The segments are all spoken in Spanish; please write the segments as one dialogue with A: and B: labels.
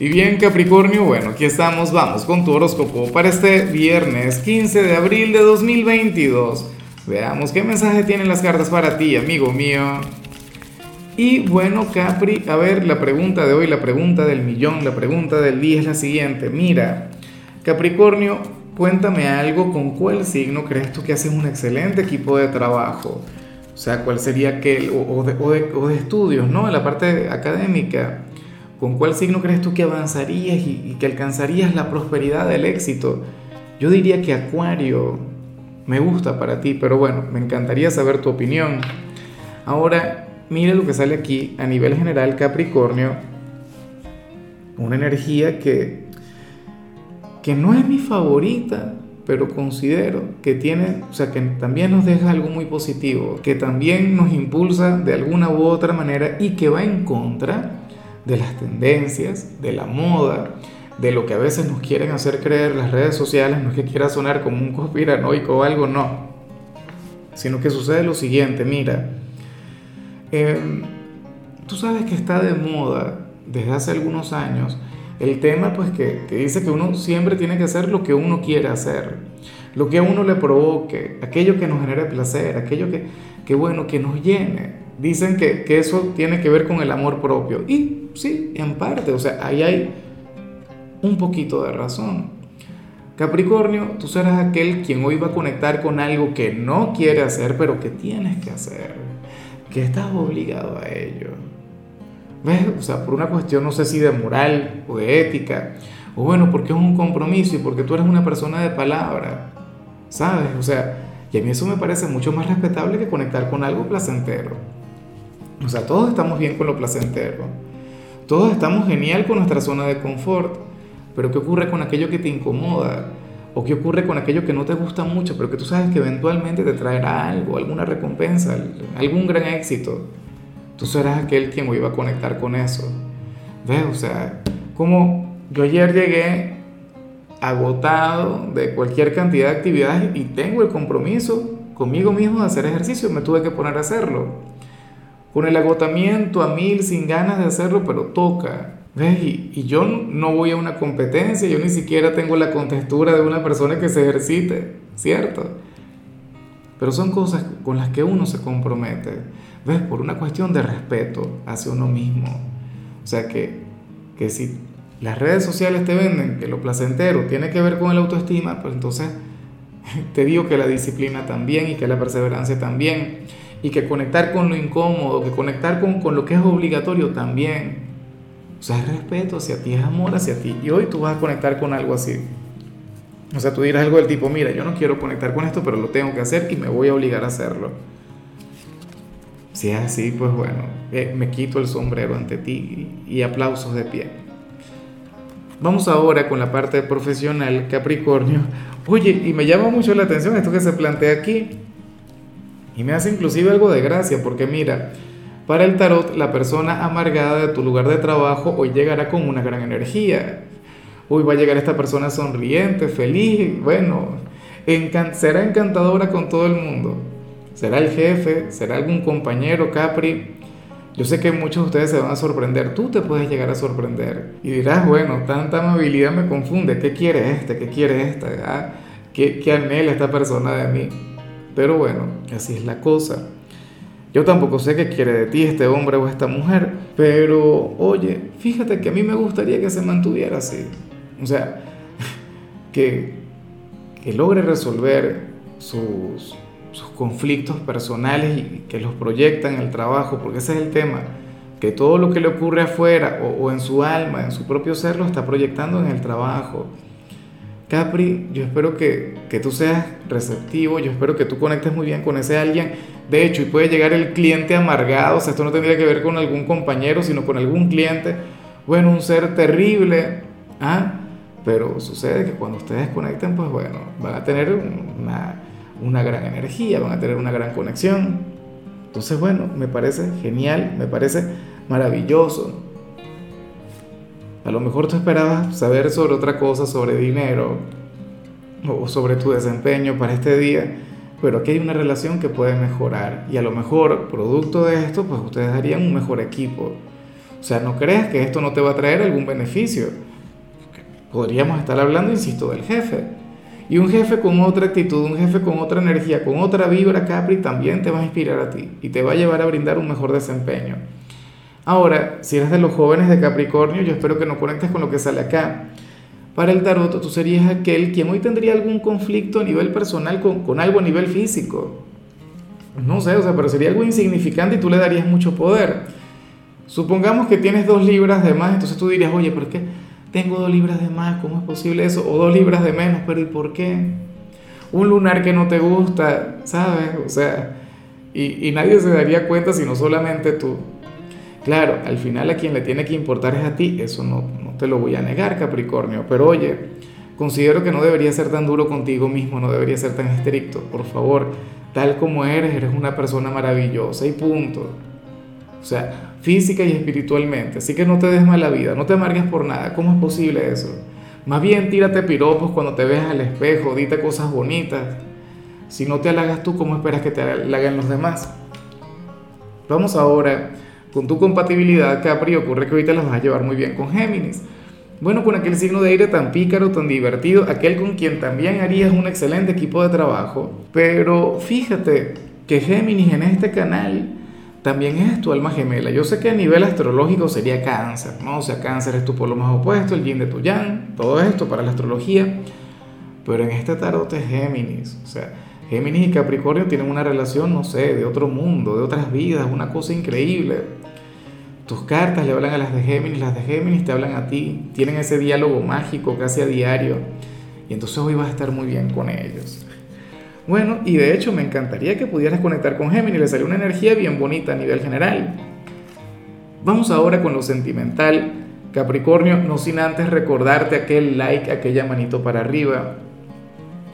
A: Y bien Capricornio, bueno, aquí estamos, vamos con tu horóscopo para este viernes 15 de abril de 2022. Veamos qué mensaje tienen las cartas para ti, amigo mío. Y bueno, Capri, a ver, la pregunta de hoy, la pregunta del millón, la pregunta del día es la siguiente. Mira, Capricornio, cuéntame algo, ¿con cuál signo crees tú que haces un excelente equipo de trabajo? O sea, ¿cuál sería aquel, o, de, o de, estudios, ¿no? En la parte académica. ¿Con cuál signo crees tú que avanzarías y, que alcanzarías la prosperidad del éxito? Yo diría que Acuario me gusta para ti, pero bueno, me encantaría saber tu opinión. Ahora, mire lo que sale aquí a nivel general Capricornio. Una energía que, que no es mi favorita, pero considero que tiene, o sea, que también nos deja algo muy positivo, que también nos impulsa de alguna u otra manera y que va en contra de las tendencias, de la moda, de lo que a veces nos quieren hacer creer las redes sociales, no es que quiera sonar como un conspiranoico o algo, no, sino que sucede lo siguiente, mira, em, tú sabes que está de moda desde hace algunos años el tema pues que, que dice que uno siempre tiene que hacer lo que uno quiere hacer, lo que a uno le provoque, aquello que nos genere placer, aquello que, que bueno, que nos llene. Dicen que, que eso tiene que ver con el amor propio. Y sí, en parte, o sea, ahí hay un poquito de razón. Capricornio, tú serás aquel quien hoy va a conectar con algo que no quiere hacer, pero que tienes que hacer, que estás obligado a ello. ¿Ves? O sea, por una cuestión, no sé si de moral o de ética, o bueno, porque es un compromiso y porque tú eres una persona de palabra, ¿sabes? O sea, y a mí eso me parece mucho más respetable que conectar con algo placentero. O sea, todos estamos bien con lo placentero. Todos estamos genial con nuestra zona de confort, pero ¿qué ocurre con aquello que te incomoda? ¿O qué ocurre con aquello que no te gusta mucho, pero que tú sabes que eventualmente te traerá algo, alguna recompensa, algún gran éxito? Tú serás aquel quien hoy va a conectar con eso. ¿Ves? O sea, como yo ayer llegué agotado de cualquier cantidad de actividades y tengo el compromiso conmigo mismo de hacer ejercicio, me tuve que poner a hacerlo con el agotamiento a mil, sin ganas de hacerlo, pero toca. ¿Ves? Y, yo no voy a una competencia, yo ni siquiera tengo la contextura de una persona que se ejercite, ¿cierto? Pero son cosas con las que uno se compromete, ¿ves? Por una cuestión de respeto hacia uno mismo. O sea que, que si las redes sociales te venden que lo placentero tiene que ver con el autoestima, pues entonces te digo que la disciplina también y que la perseverancia también y que conectar con lo incómodo, que conectar con, con lo que es obligatorio también. O sea, es respeto hacia ti, es amor hacia ti. Y hoy tú vas a conectar con algo así. O sea, tú dirás algo del tipo, mira, yo no quiero conectar con esto, pero lo tengo que hacer y me voy a obligar a hacerlo. Si es así, pues bueno, eh, me quito el sombrero ante ti y aplausos de pie. Vamos ahora con la parte profesional, Capricornio. Oye, y me llama mucho la atención esto que se plantea aquí. Y me hace inclusive algo de gracia, porque mira, para el tarot, la persona amargada de tu lugar de trabajo hoy llegará con una gran energía. Hoy va a llegar esta persona sonriente, feliz, bueno, será encantadora con todo el mundo. Será el jefe, será algún compañero, Capri. Yo sé que muchos de ustedes se van a sorprender, tú te puedes llegar a sorprender y dirás, bueno, tanta amabilidad me confunde, ¿qué quiere este? ¿Qué quiere esta? ¿Ah? ¿Qué, ¿Qué anhela esta persona de mí? Pero bueno, así es la cosa. Yo tampoco sé qué quiere de ti este hombre o esta mujer, pero oye, fíjate que a mí me gustaría que se mantuviera así. O sea, que, que logre resolver sus, sus conflictos personales y que los proyecta en el trabajo, porque ese es el tema, que todo lo que le ocurre afuera o en su alma, en su propio ser, lo está proyectando en el trabajo. Capri, yo espero que, que, tú seas receptivo, yo espero que tú conectes muy bien con ese alguien. De hecho, y puede llegar el cliente amargado, o sea, esto no tendría que ver con algún compañero, sino con algún cliente. Bueno, un ser terrible, ¿ah? Pero sucede que cuando ustedes conecten, pues bueno, van a tener una, una gran energía, van a tener una gran conexión. Entonces, bueno, me parece genial, me parece maravilloso. A lo mejor tú esperabas saber sobre otra cosa, sobre dinero o sobre tu desempeño para este día, pero aquí hay una relación que puede mejorar y a lo mejor, producto de esto, pues ustedes harían un mejor equipo. O sea, no creas que esto no te va a traer algún beneficio. Podríamos estar hablando, insisto, del jefe. Y un jefe con otra actitud, un jefe con otra energía, con otra vibra, Capri, también te va a inspirar a ti y te va a llevar a brindar un mejor desempeño. Ahora, si eres de los jóvenes de Capricornio, yo espero que no conectes con lo que sale acá. Para el tarot, tú serías aquel quien hoy tendría algún conflicto a nivel personal con, con algo a nivel físico. No sé, o sea, pero sería algo insignificante y tú le darías mucho poder. Supongamos que tienes dos libras de más, entonces tú dirías, oye, ¿por qué tengo dos libras de más? ¿Cómo es posible eso? O dos libras de menos, pero ¿y por qué? Un lunar que no te gusta, ¿sabes? O sea, y, y nadie se daría cuenta sino solamente tú. Claro, al final a quien le tiene que importar es a ti, eso no, no te lo voy a negar, Capricornio, pero oye, considero que no debería ser tan duro contigo mismo, no debería ser tan estricto, por favor, tal como eres, eres una persona maravillosa y punto. O sea, física y espiritualmente. Así que no te des mala vida, no te amargues por nada. ¿Cómo es posible eso? Más bien tírate piropos cuando te veas al espejo, dite cosas bonitas. Si no te halagas tú, ¿cómo esperas que te halaguen los demás? Vamos ahora con tu compatibilidad, Capri. Ocurre que ahorita las vas a llevar muy bien con Géminis. Bueno, con aquel signo de aire tan pícaro, tan divertido, aquel con quien también harías un excelente equipo de trabajo. Pero fíjate que Géminis en este canal también es tu alma gemela. Yo sé que a nivel astrológico sería cáncer, ¿no? O sea, cáncer es tu polo más opuesto, el yin de tu yang, todo esto para la astrología. Pero en este tarot es Géminis. O sea, Géminis y Capricornio tienen una relación, no sé, de otro mundo, de otras vidas, una cosa increíble. Tus cartas le hablan a las de Géminis, las de Géminis te hablan a ti. Tienen ese diálogo mágico casi a diario. Y entonces hoy vas a estar muy bien con ellos. Bueno, y de hecho me encantaría que pudieras conectar con Géminis, le salió una energía bien bonita a nivel general. Vamos ahora con lo sentimental. Capricornio, no sin antes recordarte aquel like, aquella manito para arriba,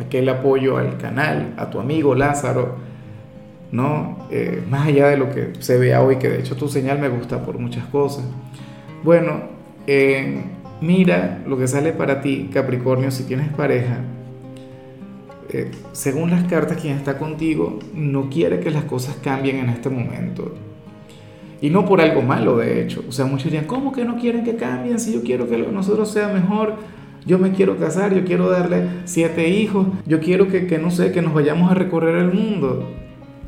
A: aquel apoyo al canal, a tu amigo Lázaro, ¿no? Eh, más allá de lo que se vea hoy, que de hecho tu señal me gusta por muchas cosas. Bueno, eh, mira lo que sale para ti, Capricornio, si tienes pareja, eh, según las cartas, quien está contigo no quiere que las cosas cambien en este momento. Y no por algo malo, de hecho. O sea, muchos dirían, ¿cómo que no quieren que cambien? Si yo quiero que nosotros sea mejor, yo me quiero casar, yo quiero darle siete hijos, yo quiero que, que no sé, que nos vayamos a recorrer el mundo.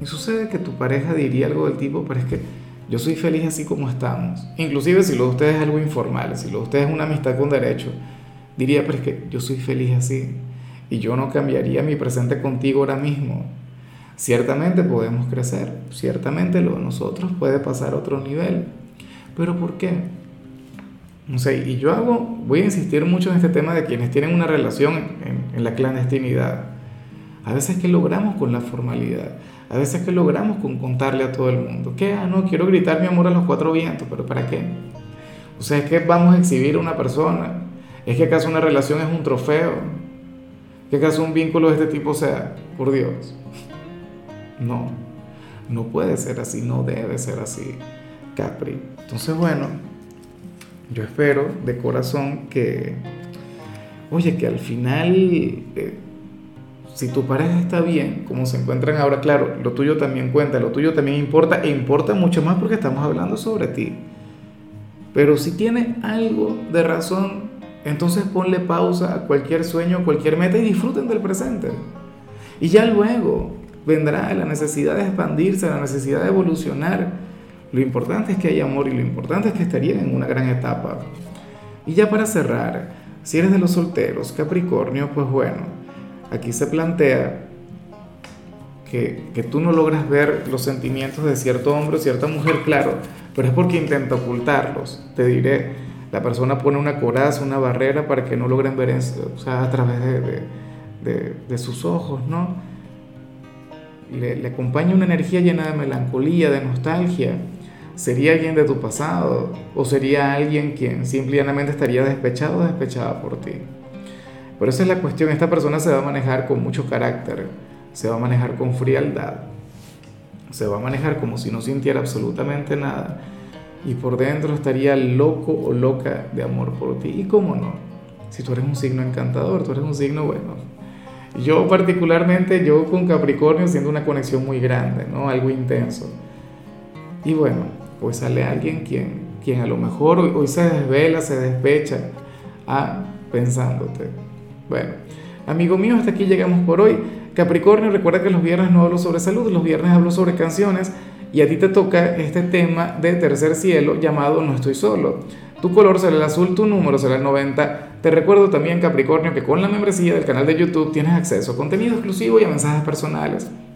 A: Y sucede que tu pareja diría algo del tipo, pero es que yo soy feliz así como estamos. Inclusive si lo de ustedes es algo informal, si lo de ustedes es una amistad con derecho, diría, pero es que yo soy feliz así y yo no cambiaría mi presente contigo ahora mismo. Ciertamente podemos crecer, ciertamente lo de nosotros puede pasar a otro nivel, pero ¿por qué? No sé, y yo hago, voy a insistir mucho en este tema de quienes tienen una relación en, en la clandestinidad. A veces que logramos con la formalidad, a veces que logramos con contarle a todo el mundo que, ah, no, quiero gritar mi amor a los cuatro vientos, pero ¿para qué? O sea, es que vamos a exhibir a una persona, es que acaso una relación es un trofeo, ¿Qué acaso un vínculo de este tipo sea? Por Dios. No, no puede ser así, no debe ser así, Capri. Entonces, bueno, yo espero de corazón que, oye, que al final, eh, si tu pareja está bien, como se encuentran ahora, claro, lo tuyo también cuenta, lo tuyo también importa, e importa mucho más porque estamos hablando sobre ti. Pero si tiene algo de razón, entonces ponle pausa a cualquier sueño, a cualquier meta y disfruten del presente. Y ya luego vendrá la necesidad de expandirse, la necesidad de evolucionar. Lo importante es que haya amor y lo importante es que estarían en una gran etapa. Y ya para cerrar, si eres de los solteros, Capricornio, pues bueno, aquí se plantea que, que tú no logras ver los sentimientos de cierto hombre o cierta mujer, claro, pero es porque intenta ocultarlos. Te diré, la persona pone una coraza, una barrera para que no logren ver o sea, a través de, sus ojos, ¿no? Le, le, acompaña una energía llena de melancolía, de nostalgia. ¿Sería alguien de tu pasado? ¿O sería alguien quien simplemente estaría despechado o despechada por ti? Por eso es la cuestión, esta persona se va a manejar con mucho carácter, se va a manejar con frialdad, se va a manejar como si no sintiera absolutamente nada y por dentro estaría loco o loca de amor por ti. ¿Y cómo no? Si tú eres un signo encantador, tú eres un signo bueno. Yo particularmente, yo con Capricornio siento una conexión muy grande, ¿no? Algo intenso. Y bueno, pues sale alguien quien, quien a lo mejor hoy, hoy se desvela, se despecha, ah, pensándote. Bueno, amigo mío, hasta aquí llegamos por hoy. Capricornio, recuerda que los viernes no hablo sobre salud, los viernes hablo sobre canciones y a ti te toca este tema de tercer cielo llamado No estoy solo. Tu color será el azul, tu número será el 90. Te recuerdo también, Capricornio, que con la membresía del canal de YouTube tienes acceso a contenido exclusivo y a mensajes personales.